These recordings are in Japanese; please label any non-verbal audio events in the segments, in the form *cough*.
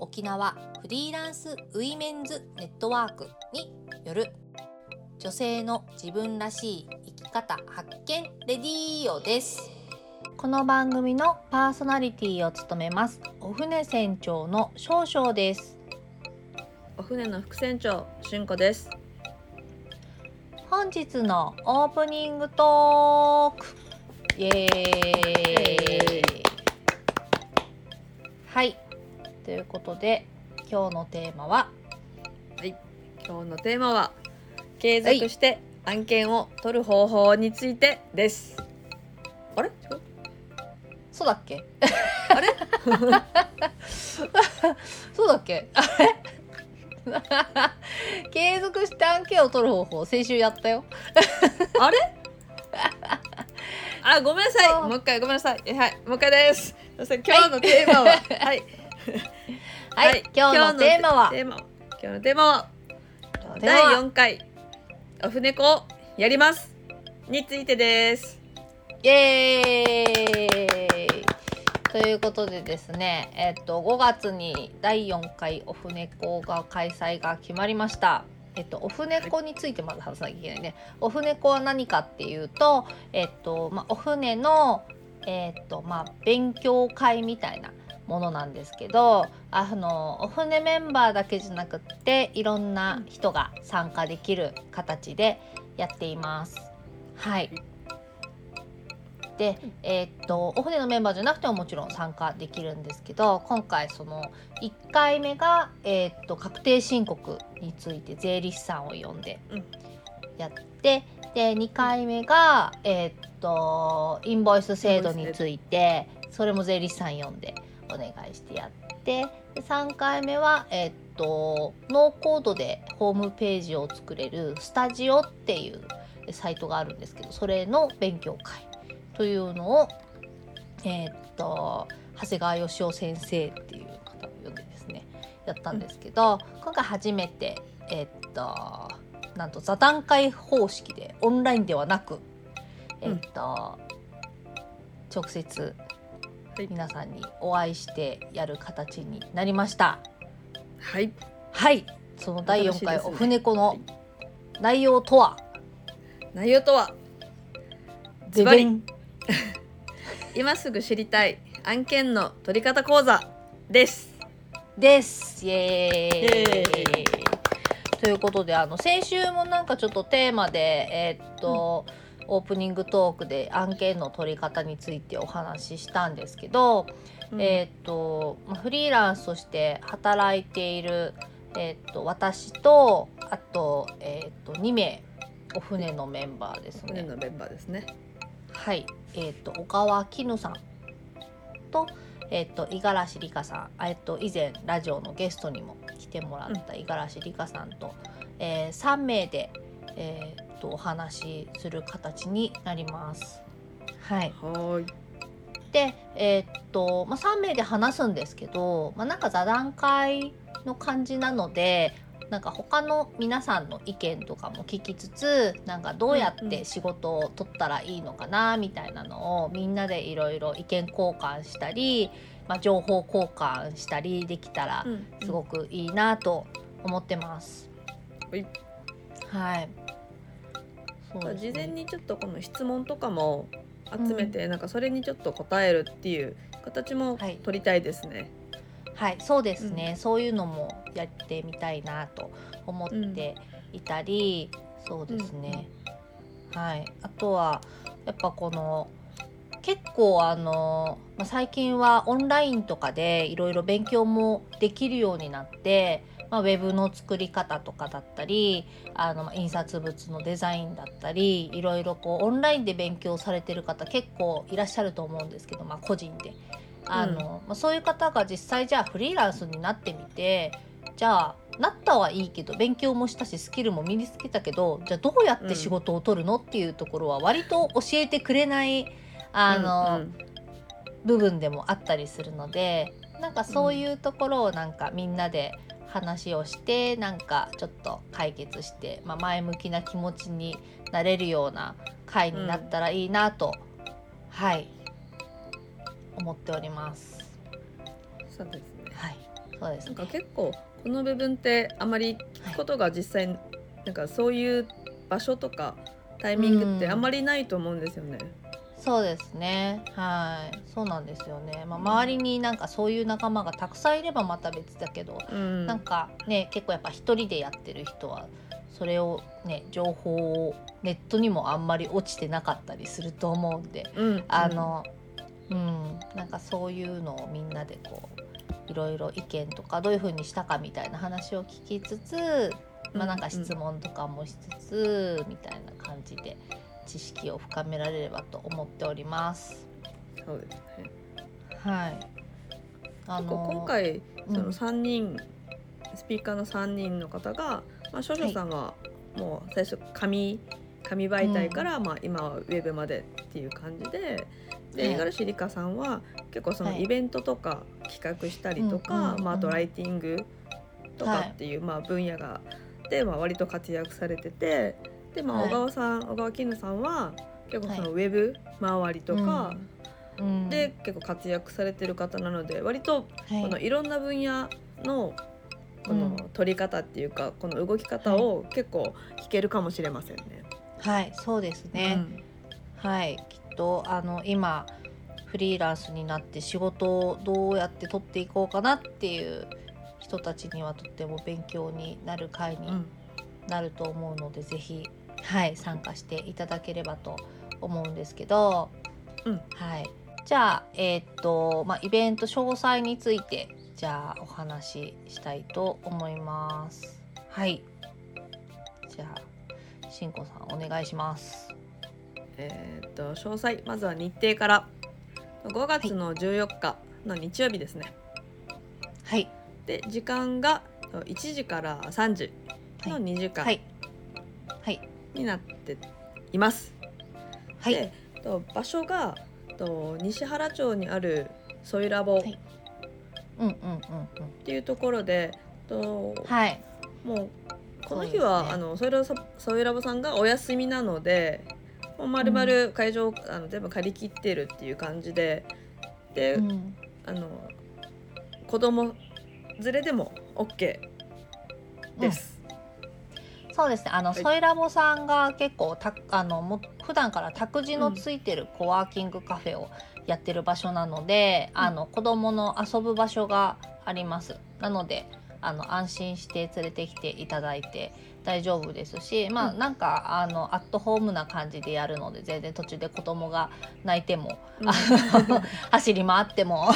沖縄フリーランスウィメンズネットワークによる女性の自分らしい生き方発見レディーオです。この番組のパーソナリティを務めますお船船長の少々です。お船の副船長しゅんこです。本日のオープニングトーク。イエーイということで今日のテーマは？はい。今日のテーマは継続して案件を取る方法についてです、あれ？違う？そうだっけ？あれ？*laughs* そうだっけ？あれ？*laughs* 継続して案件を取る方法先週やったよ。あれ？あごめんなさい。もう一回ごめんなさい。えはい。もう一回です。今日のテーマははいはい、今日のテーマは？今日のテーマは？第は？4回お船子をやりますについてです。イエーイ！ということでですね、えっと5月に第4回オフネコが開催が決まりました。えっと、オフネコについてまず話さなきゃいけないね。オフネコは何かっていうと、えっとまあ、お船の、えっとまあ、勉強会みたいなものなんですけどあのお船メンバーだけじゃなくっていろんな人が参加できる形でやっています。はい、で、えーっとお船のメンバーじゃなくてももちろん参加できるんですけど今回その1回目が、えーっと確定申告について税理士さんを呼んでうんやって、で2回目が、えーっとインボイス制度についてそれも税理士さん呼んでお願いしてやってで3回目は、えーっとノーコードでホームページを作れるスタジオっていうサイトがあるんですけどそれの勉強会というのを、えーっと長谷川義雄先生っていう方を呼んでですねやったんですけど、今回初めてえーっとなんと座談会方式でオンラインではなくえーっと、直接はい皆さんにお会いしてやる形になりました。はい。はい。その第4回ね。オフネコの内容とは、内容とは？ズバリ。*laughs* 今すぐ知りたい案件の取り方講座です。です。イエーイ。ということであの先週もなんかちょっとテーマでえーっと、オープニングトークで案件の取り方についてお話ししたんですけど、えーっとまあフリーランスとして働いている、えーっと私とあと,、えーっと2名お船のメンバーですね。船のメンバーですね。はい、えっ、と小川絹さんとえっ、と五十嵐里香さん、あえっ、と以前ラジオのゲストにも来てもらった五十嵐里香さんと、えー、3名でえっ、とお話しする形になります。はい。はーいで、えーっと、まあ、3名で話すんですけど、まあ、なんか座談会の感じなのでなんか他の皆さんの意見とかも聞きつつなんかどうやって仕事を取ったらいいのかなみたいなのをみんなでいろいろ意見交換したり、まあ、情報交換したりできたらすごくいいなと思ってます。はいはいそう事前にちょっとこの質問とかも集めて、なんかそれにちょっと答えるっていう形もはい。取りたいですね。はい、そうですね、そういうのもやってみたいなと思っていたり、そうですね、はい、あとはやっぱこの結構あの、まあ、最近はオンラインとかでいろいろ勉強もできるようになって、まあ、ウェブの作り方とかだったりあのまあ印刷物のデザインだったりいろいろこうオンラインで勉強されてる方結構いらっしゃると思うんですけど、まあ、個人で。あのまあ、そういう方が実際じゃあフリーランスになってみてじゃあなったはいいけど勉強もしたしスキルも身につけたけどじゃあどうやって仕事を取るの、っていうところは割と教えてくれないあの、うん部分でもあったりするのでなんかそういうところをなんかみんなで話をしてなんかちょっと解決して、まあ、前向きな気持ちになれるような回になったらいいなと、はい。思っております。そうですね。はい、そうですなんねか結構この部分ってあまり聞くことが実際、なんかそういう場所とかタイミングってあんまりないと思うんですよね。そうですね。はい。そうなんですよね。まあ、周りになんかそういう仲間がたくさんいればまた別だけど、うんなんかね、結構やっぱ一人でやってる人は、それをね、情報をネットにもあんまり落ちてなかったりすると思うんで、うんあの、うん、なんかそういうのをみんなでこう、いろいろ意見とかどういう風にしたかみたいな話を聞きつつ、まあ、なんか質問とかもしつつ、みたいな感じで知識を深められればと思っております。そうですね。はい。あ結構今回うん。その3人、スピーカーの3人の方が、まあ、少女さんはもう最初紙紙媒体から、まあ、今はウェブまでっていう感じでではい。五十嵐里香さんは結構そのはい。イベントとか企画したりとか、うんうんまあ、あとうんライティングとかっていう、まあ、分野がで、まあ、割と活躍されててで、まあ、はい。小川さん、小川絹さんは結構そはのウェブ周りとかうん。で結構活躍されてる方なので割とはい。このいろんな分野のこうん。の取り方っていうか、この動き方を結構弾けるかもしれませんね。はい、そうですね。はい、きっとあの今フリーランスになって仕事をどうやって取っていこうかなっていう人たちにはとっても勉強になる回にうんうん。なると思うので、ぜひはい参加していただければと思うんですけど、うんはい。じゃあえーっとまあイベント詳細についてじゃあお話ししたいと思います。はい。じゃあしんこさんお願いします。えーっと詳細まずは日程から5月の14日の日曜日ですね。はい。で時間が1時から3時の2時間はい。はい。になっています。はい。でと場所がと西原町にあるソイラボっはいうんうんうんうん。ていうところで、とはい。もうこの日は、あのソイラソイラボさんがお休みなのでもう丸々会場、あの全部借り切ってるっていう感じでで、うん。あの子供連れでも OK です。そうですね。あの、はいソイラボさんが結構たあのも普段から託児のついてるコワーキングカフェをやってる場所なので、うんあの子供の遊ぶ場所があります。なので。あの安心して連れてきていただいて大丈夫ですしまあうんなんかあのアットホームな感じでやるので全然途中で子供が泣いてもうん *laughs* 走り回っても、い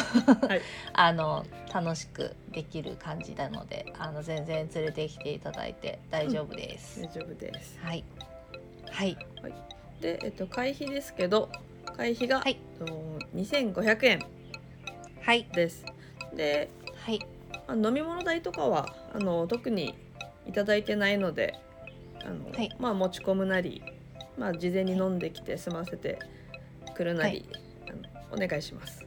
*laughs* あの楽しくできる感じなのであの全然連れてきていただいて大丈夫です。大丈夫です。はい。はい。で、えっと、会費ですけど会費が、はいえっと2500円はい。です。で、はい。まあ飲み物代とかはあの特にいただいてないのであの、はいまあ、持ち込むなり、まあ、事前に飲んできて済ませてくるなり、あのお願いします。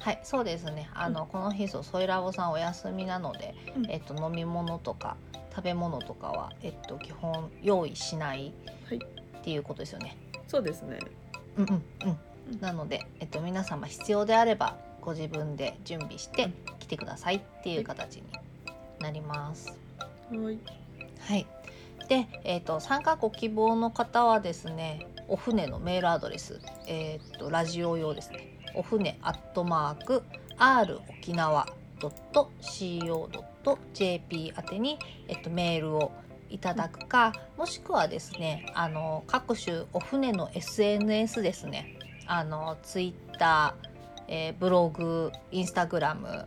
はい。そうですね。あの、この日そうソイラボさんお休みなので、うんえっと飲み物とか食べ物とかはえっと基本用意しないはいっていうことですよね。そうですね。うんうんううんん。なのでえっと皆様必要であればご自分で準備してうん来てくださいっていう形になります。はい。で、えっ、と参加ご希望の方はですね、お船のメールアドレス、えっ、とラジオ用ですね。お船アットマーク r 沖縄 .co.jp 宛てにえっとメールをいただくか、もしくはですね、あの各種お船の SNS ですね。あのツイッター、えーブログ、インスタグラム、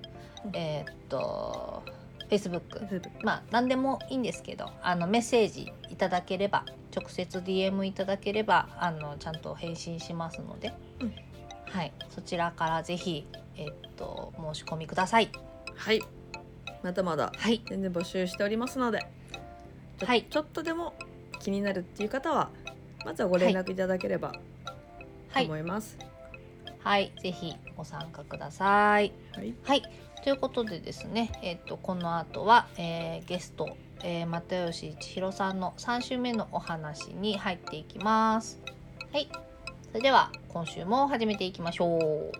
えっとフェイスブック。まあ何でもいいんですけどあのメッセージいただければ直接 DM いただければあのちゃんと返信しますので、うん。はい。そちらからぜひ、えっと申し込みください。はい。まだまだはい。全然募集しておりますので、ちょはい。ちょっとでも気になるっていう方はまずはご連絡いただければとはい。思います。はい。ぜひご参加ください。はい、はいということでですねえっとこの後は、えーゲスト、えー、又吉千尋さんの3週目のお話に入っていきますはいそれでは今週も始めていきましょう行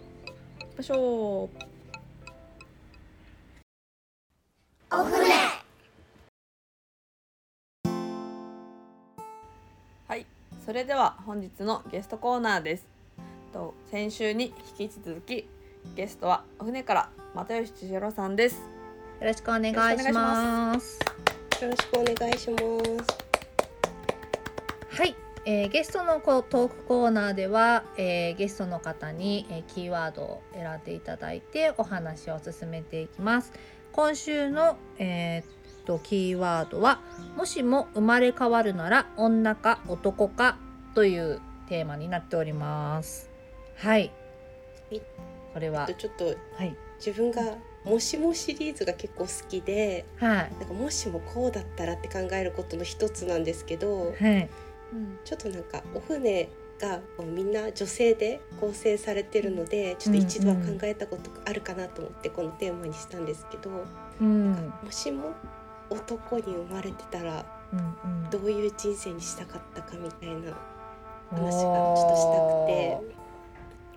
きましょう。お船はい、それでは本日のゲストコーナーです。と先週に引き続きゲストはお船から又吉千尋さんです。よろしくお願いしまますよろしくお願いします。はい、えーゲストのこうトークコーナーでは、えーゲストの方に、えーキーワードを選んでいただいてお話を進めていきます。今週の、えーっとキーワードは「もしも生まれ変わるなら女か男か」というテーマになっております。はいはい。これはちょっとはい自分がもしもシリーズが結構好きで、はい。なんかもしもこうだったらって考えることの一つなんですけど、はい。ちょっとなんかお船がこうみんな女性で構成されてるので、ちょっと一度は考えたことがあるかなと思ってこのテーマにしたんですけど、うん。もしも男に生まれてたらうんうん。どういう人生にしたかったかみたいな話がちょっとしたくて。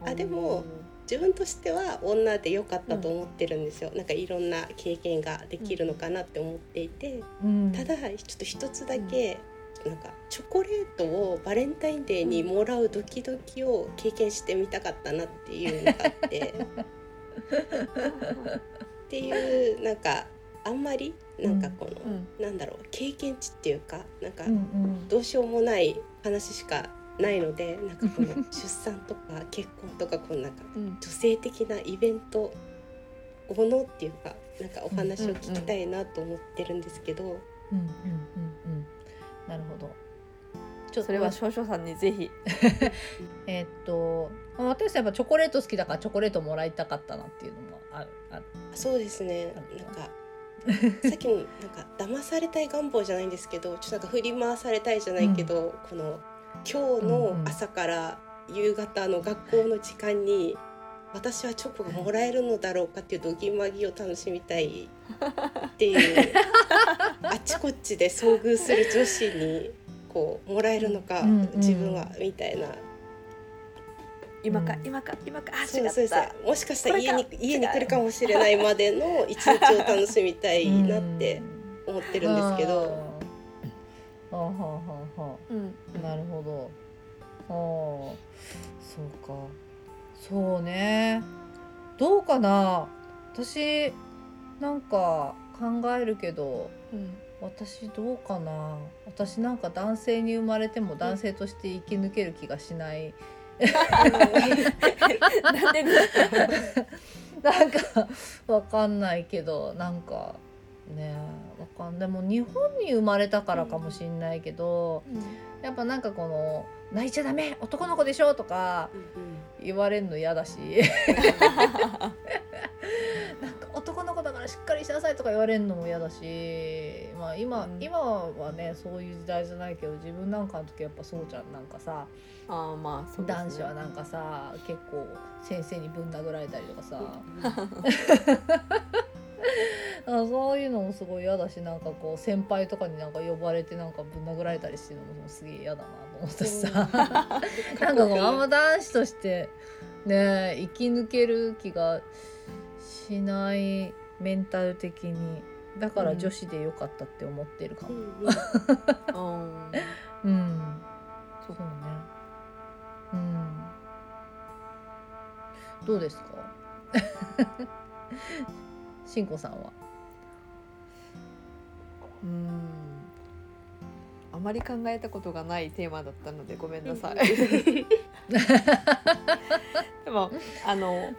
あでも自分としては女で良かったと思ってるんですよ、なんかいろんな経験ができるのかなって思っていて、うん。ただちょっと一つだけ、なんかチョコレートをバレンタインデーにもらうドキドキを経験してみたかったなっていうのがあって。*laughs* っていうなんかあんまりなんかこの、うん。なんだろう経験値っていうかなんかうんうん。どうしようもない話しかないのでなんかこの出産とか結婚とかこのなんかうん。女性的なイベントものっていうかなんかお話を聞きたいなと思ってるんですけど、うんうんうんうん。なるほど。ちょそれは。少々さんにぜひ。*laughs* えーっとまあ私やっぱチョコレート好きだからチョコレートもらいたかったなっていうのもあるある。そうですね。なんかさっきのなんか騙されたい願望じゃないんですけどちょっとなんか振り回されたいじゃないけど、この今日の朝から夕方の学校の時間に私はチョコがもらえるのだろうかっていうドギマギを楽しみたいっていう *laughs* あちこちで遭遇する女子にこうもらえるのか、うんうん自分はみたいな。今か、うん。今か今か。あそうそう違った。そうもしかしたら家に家に来るかもしれないまでの一日を楽しみたいなって思ってるんですけど、はあはうん。あなるほど。ああそうか。そうね。どうかな。私なんか考えるけどうん私どうかな。私なんか男性に生まれても男性として生き抜ける気がしない、*laughs* なんで *laughs* なんかわかんないけどなんかねわかんでも日本に生まれたからかもしんないけど、やっぱなんかこの「泣いちゃダメ男の子でしょ」とか言われるの嫌だし。なんか男の子だからしっかりしなさいとか言われるのも嫌だし、まあ今、うん。今はねそういう時代じゃないけど自分なんかの時やっぱそうじゃんなんかさ。ああまあね。男子はなんかさ結構先生にぶん殴られたりとかさ、あそういうのもすごい嫌だしなんかこう先輩とかになんか呼ばれてなんかぶん殴られたりしてるのもすげえ嫌だなと思ってさ、*laughs* *laughs* なんかこうあんま男子としてね生き抜ける気がしないメンタル的にだから女子でよかったって思ってるかも。うんうん *laughs* そうね。うん。どうですか？しんこさんは？うんあまり考えたことがないテーマだったのでごめんなさい。*laughs* でもあの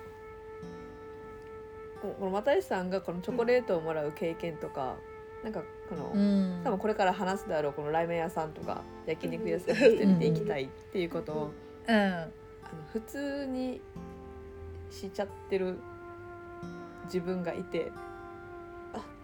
ここの又吉さんがこのチョコレートをもらう経験とか、なんかこの、ん多分これから話すであろうこのラーメン屋さんとか焼肉屋さんしてみていきたいっていうことを、うん。あの普通にしちゃってる自分がいて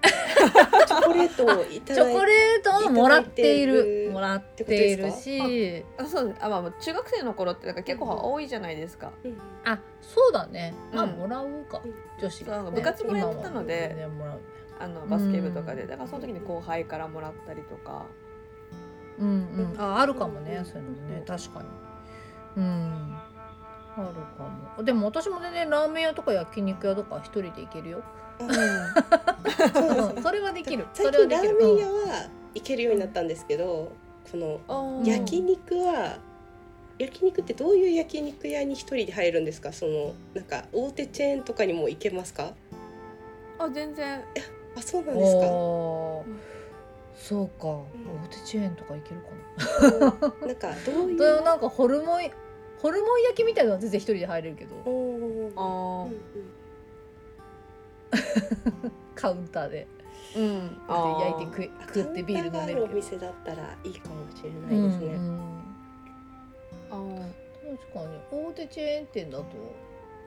チョコレートをいただいチョコレートをもらっているる。もらっているしあそうですあまあまあ中学生の頃ってなんか結構多いじゃないですか、うんあそうだね。まあうんもらうか、うん。女子そうなんか部活もやってたので今は。全然もらうあのバスケ部とかで。うん。だからその時に後輩からもらったりとか。うんうん。ああるかもね、うんそういうのもね。確かに。うん。あるかも。でも私もねラーメン屋とか焼肉屋とか一人で行けるよそうそれはできる。そ最近ラーメン屋は行けるようになったんですけど、このあ焼肉は焼肉ってどういう焼肉屋に一人で入るんですか？そのなんか大手チェーンとかにも行けますか？あ全然。あそうなんですか？そうか。大手チェーンとか行けるかな。なんかどういでもうなんかホルモンホルモン焼きみたいなのは全然一人で入れるけど。あー。うん *laughs* カウンターで。うん。で焼いて食食ってビール飲めるお店だったらいいかもしれうないですね、んうんあー。確かに。大手チェーン店だと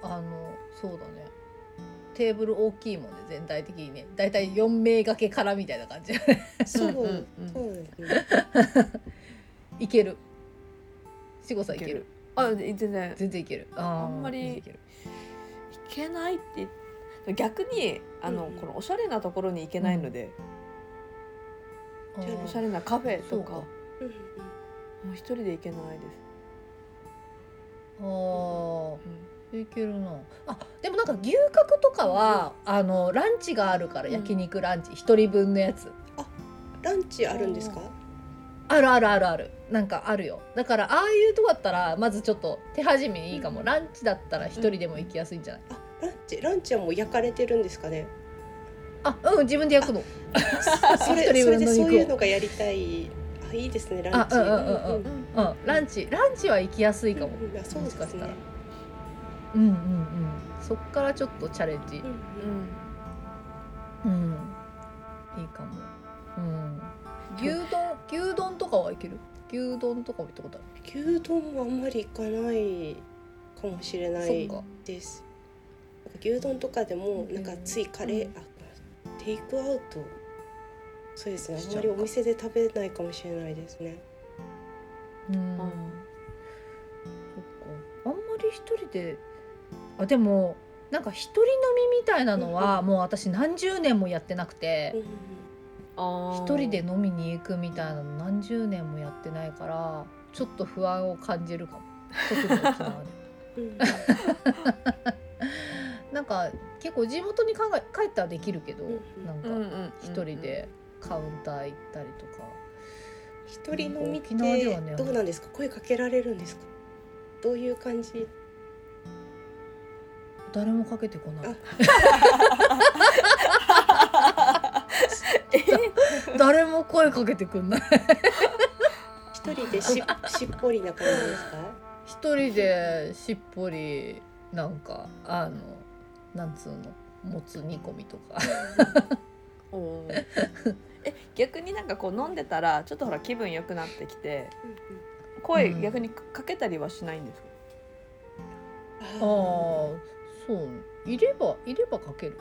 あのそうだね。テーブル大きいもんね全体的にね。だいたい4名掛けからみたいな感じそう、うんそうですねいける。しごさんいける。あ全然。全然いける。あんまりいけないって言っ逆にあの、うんうん。このおしゃれなところに行けないので、おしゃれなカフェとかもう一人で行けないです、あー。いけるな。あでもなんか牛角とかは、あのランチがあるからうん。焼肉ランチ。一人分のやつ。ランチあるんですか？あるあるあるある。なんかあるよ。だからああいうとこだったらまずちょっと手始めいいかも、うん。ランチだったら一人でも行きやすいんじゃない、あチランチはもう焼かれてるんですかね？あうん自分で焼くの。それそれでそういうのがやりたい。あいいですねランチ。あうんうんうんうん。うん。うんランチランチは行きやすいかも、うんあそうですね。もしかしたらうんうんうん。そっからちょっとチャレンジ。うんうん。うん。いいかも。うん。牛丼牛丼とかはいける？牛丼とかも行ったことあ牛丼はあんまり行かないかもしれないです牛丼とかでもなんかついカレー、うん。あテイクアウト。そうですね。あんまりお店で食べないかもしれないですね。うん。あそっか。あんまり一人であでもなんか一人飲みみたいなのはもう私何十年もやってなくてうんあ一人で飲みに行くみたいなの何十年もやってないからちょっと不安を感じるかも。特に沖縄で。うん *laughs* なんか結構地元に考え帰ったらできるけどうんなんか一人でカウンター行ったりとか。一人飲みってねどうなんですか？声かけられるんですか？どういう感じ？誰もかけてこない。あ。*laughs* 誰も声かけてくんない。一人でし *laughs* しっぽりな感じですか？一人でしっぽりなんかあのなんつうのもつ煮込みとか。おー。え逆になんかこう飲んでたらちょっとほら気分良くなってきて声うん。逆にかけたりはしないんですか、ああそう。いればいればかける。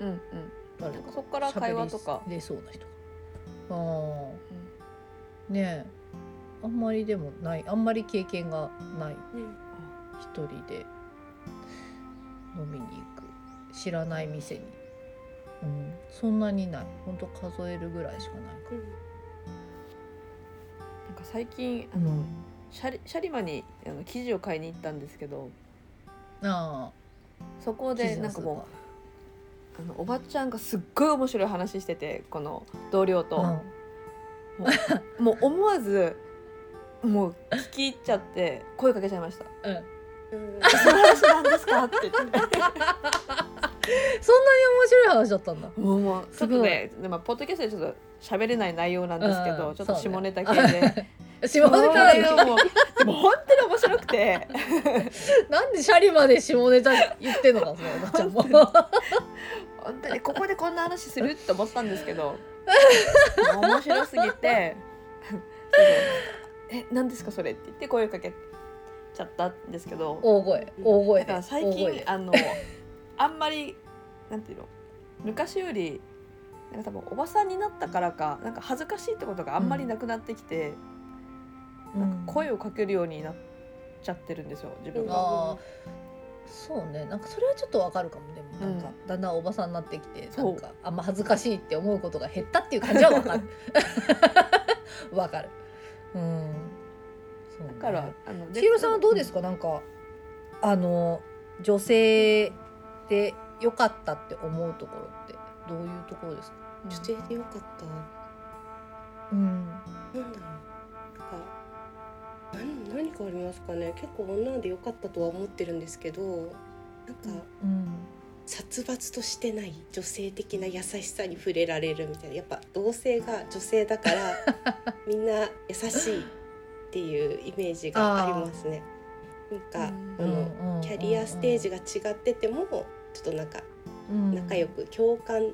うんうん。誰なんかそこから会話とか。喋りそうな人。ああねえ。あんまりでもない。あんまり経験がない。うん。一人で飲みに行く知らない店に、うん、そんなにない。ほんと数えるぐらいしかないかうん。なんか最近あら、の、シャリシャリマにあの生地を買いに行ったんですけどあそこあでなんかもうあのおばちゃんがすっごい面白い話しててこの同僚と、うん。もうもう思わずもう聞き入っちゃって声かけちゃいました。うん、「うんその話なん。ですか?」って言ってそんなに面白い話だったんだ。もうもうちょっとねでまあポッドキャストでちょっと喋れない内容なんですけど、うんちょっと下ネタ系で。*laughs* 下ネタだよ。もうもうでも本当に面白くて。なんでシャリまで下ネタ言ってんのかそのおばちゃんも本当にここでこんな話する？って思ったんですけど。面白すぎて「*laughs* え何ですかそれ?」って言って声かけちゃったんですけど。大声。大声で。だから最近あのあんまりなんていうの？昔よりなんか多分おばさんになったからかなんか恥ずかしいってことがあんまりなくなってきて、なんか声をかけるようになっちゃってるんですよ自分が。そうね。なんかそれはちょっとわかるかもでも。なんか、だんだんおばさんになってきてそう。なんかあんま恥ずかしいって思うことが減ったっていう感じはわかる。*laughs* わかる。うんだからあの千尋さんはどうですか？なんかあの女性で良かったって思うところってどういうところですか？女性でよかった？うん。なんだろう。なんか何何かありますかね？結構女でよかったとは思ってるんですけどなんかうん。殺伐としてない女性的な優しさに触れられるみたいな。やっぱ同性が女性だから *laughs* みんな優しいっていうイメージがありますね。なんかこのキャリアステージが違っててもちょっとなんか仲良く共感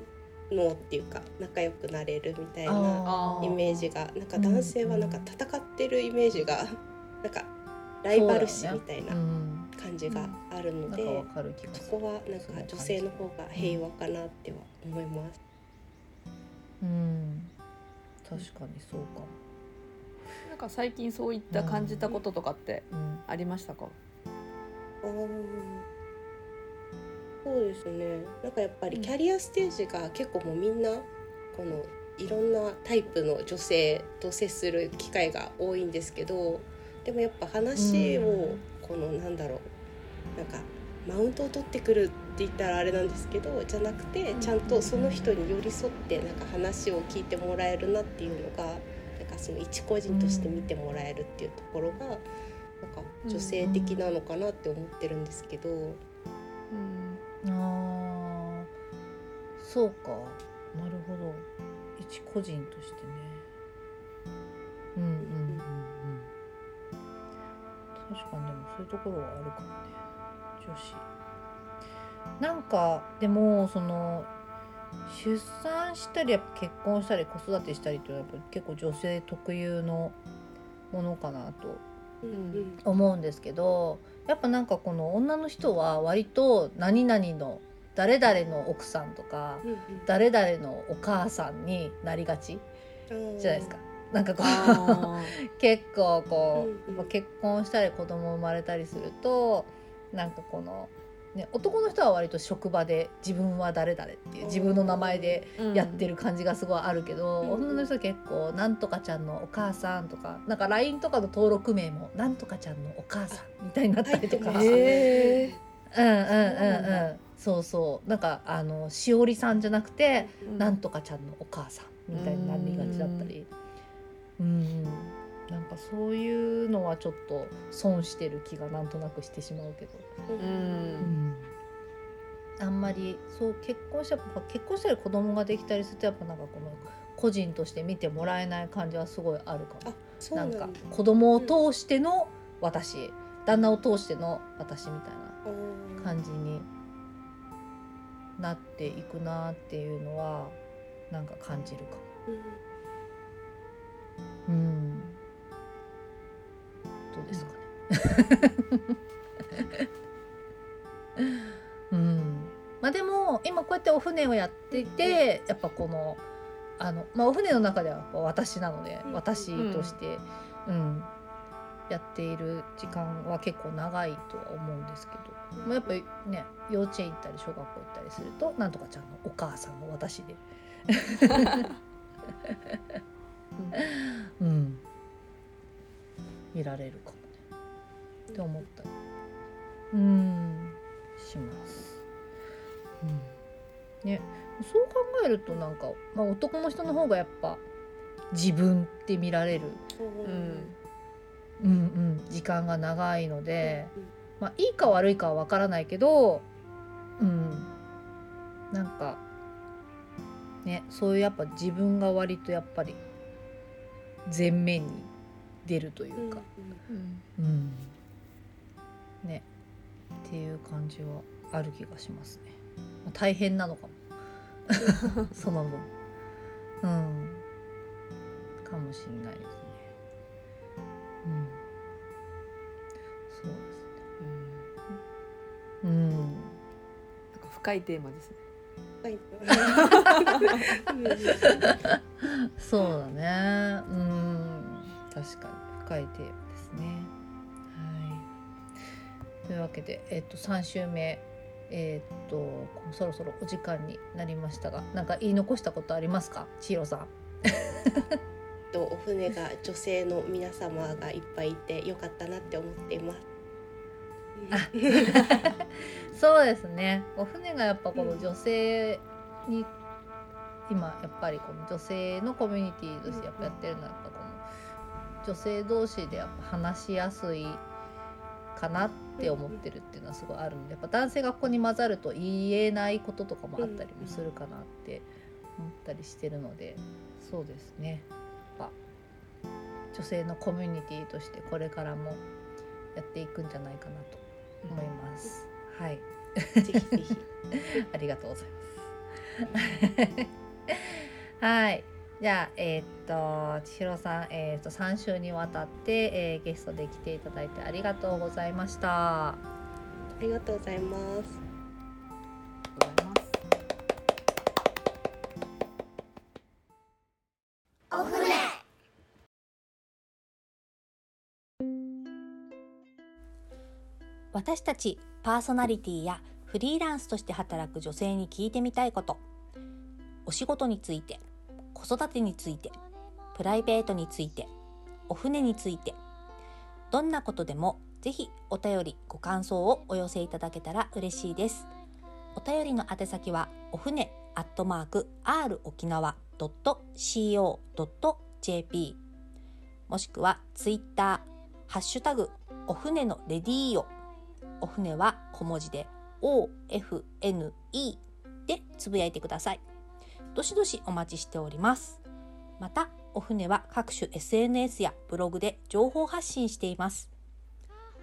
能っていうか仲良くなれるみたいなイメージがなんか男性はなんか戦ってるイメージがなんかライバル視みたいなうん感じがあるので、そこはなんか女性の方が平和かなっては思います。うん。確かにそうかもか最近そういった感じたこととかってうん。ありましたか？そうですね。なんかやっぱりキャリアステージが結構もうみんなこのいろんなタイプの女性と接する機会が多いんですけどでもやっぱ話をこのなんだろうなんかマウントを取ってくるって言ったらあれなんですけどじゃなくてちゃんとその人に寄り添ってなんか話を聞いてもらえるなっていうのがかその一個人として見てもらえるっていうところがなんか女性的なのかなって思ってるんですけど。うん。あー。そうか。なるほど。一個人としてね。うんうんうんうん。確かにでもそういうところはあるかもね。女子。なんかでもその出産したりやっぱ結婚したり子育てしたりっていうのはやっぱ結構女性特有のものかなとうん。思うんですけどやっぱなんかこの女の人は割と何々の誰々の奥さんとかうん誰々のお母さんになりがちうんじゃないですか。なんかこうあ *laughs* 結構こう、うんうん。まあ結婚したり子供生まれたりするとなんかこの、ね、男の人は割と職場で自分は誰々っていう自分の名前でーやってる感じがすごいあるけど、うん。女の人は結構「なんとかちゃんのお母さん」とかなんか LINE とかの登録名も「なんとかちゃんのお母さん」みたいになったりとか。入ってますへーうんうんうん。そうんそうそう。なんかあのしおりさんじゃなくて、うん。なんとかちゃんのお母さんみたいになりがちだったり。うんなんかそういうのはちょっと損してる気がなんとなくしてしまうけど、ううんん、あんまりそう結婚した結婚したり子供ができたりするとやっぱなんかこの個人として見てもらえない感じはすごいあるかもあ。そうななんか子供を通しての私、旦那を通しての私みたいな感じになっていくなっていうのはなんか感じるかも。うんうん。ですかね。*laughs* うん。まあでも今こうやってお船をやっていてやっぱこのあのまあお船の中では私なのでうん。私としてうん。やっている時間は結構長いとは思うんですけど、まあ、やっぱりね幼稚園行ったり小学校行ったりするとなんとかちゃんのお母さんの私で。*laughs* うん、*laughs* いられるかって思った。りうん。します。うん、ね。そう考えるとなんか、まあ、男の人の方がやっぱ自分って見られる、う。ん。うんうん、時間が長いので、まあ、いいか悪いかは分からないけど、うん、なんかねそういうやっぱ自分が割とやっぱり前面に出るといううんか、うん。うん。ねっていう感じはある気がしますね。まあ大変なのかも。*laughs* その分、うん、かもしれないですね。うん、そうですね。うん、なんか深いテーマですね。そうだね。うん。確かに深いテーマですね。はいというわけでえっ、と3週目えっ、とそろそろお時間になりましたがなんか言い残したことありますか？千尋さん。*laughs* とお船が女性の皆様がいっぱいいてよかったなって思っています。そうですね。お船がやっぱこの女性に、今やっぱりこの女性のコミュニティとしてやっぱやってるのはやっぱこの女性同士でやっぱ話しやすいかなって思ってるっていうのはすごいあるのでやっぱ男性がここに混ざると言えないこととかもあったりもするかなって思ったりしてるのでそうですねやっぱ女性のコミュニティとしてこれからもやっていくんじゃないかなと思います。はい、ぜひぜひ。*laughs* ありがとうございます。はい。じゃあ、えーっと、千尋さん、えーっと、3週にわたって、えーゲストで来ていただいてありがとうございました。ありがとうございます。ございます私たちパーソナリティやフリーランスとして働く女性に聞いてみたいことお仕事について子育てについてプライベートについてお船についてどんなことでもぜひお便りご感想をお寄せいただけたら嬉しいです。お便りの宛先はお船アットマーク r 沖縄 .co.jp もしくはツイッターハッシュタグお船のレディーオお船は小文字で OFNE でつぶやいてください。どしどしお待ちしております。また、お船は各種 SNS やブログで情報発信しています。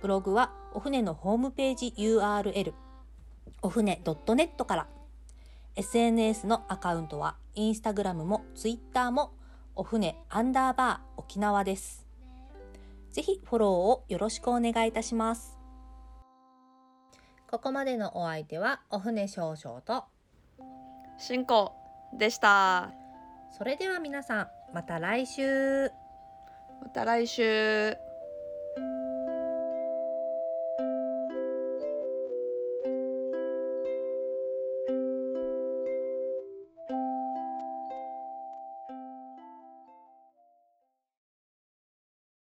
ブログはお船のホームページ URL お船 .net から SNS のアカウントはインスタグラムもツイッターもお船アンダーバー沖縄です。ぜひフォローをよろしくお願いいたします。ここまでのお相手はお船少々と進行でした。それでは皆さんまた来週。また来週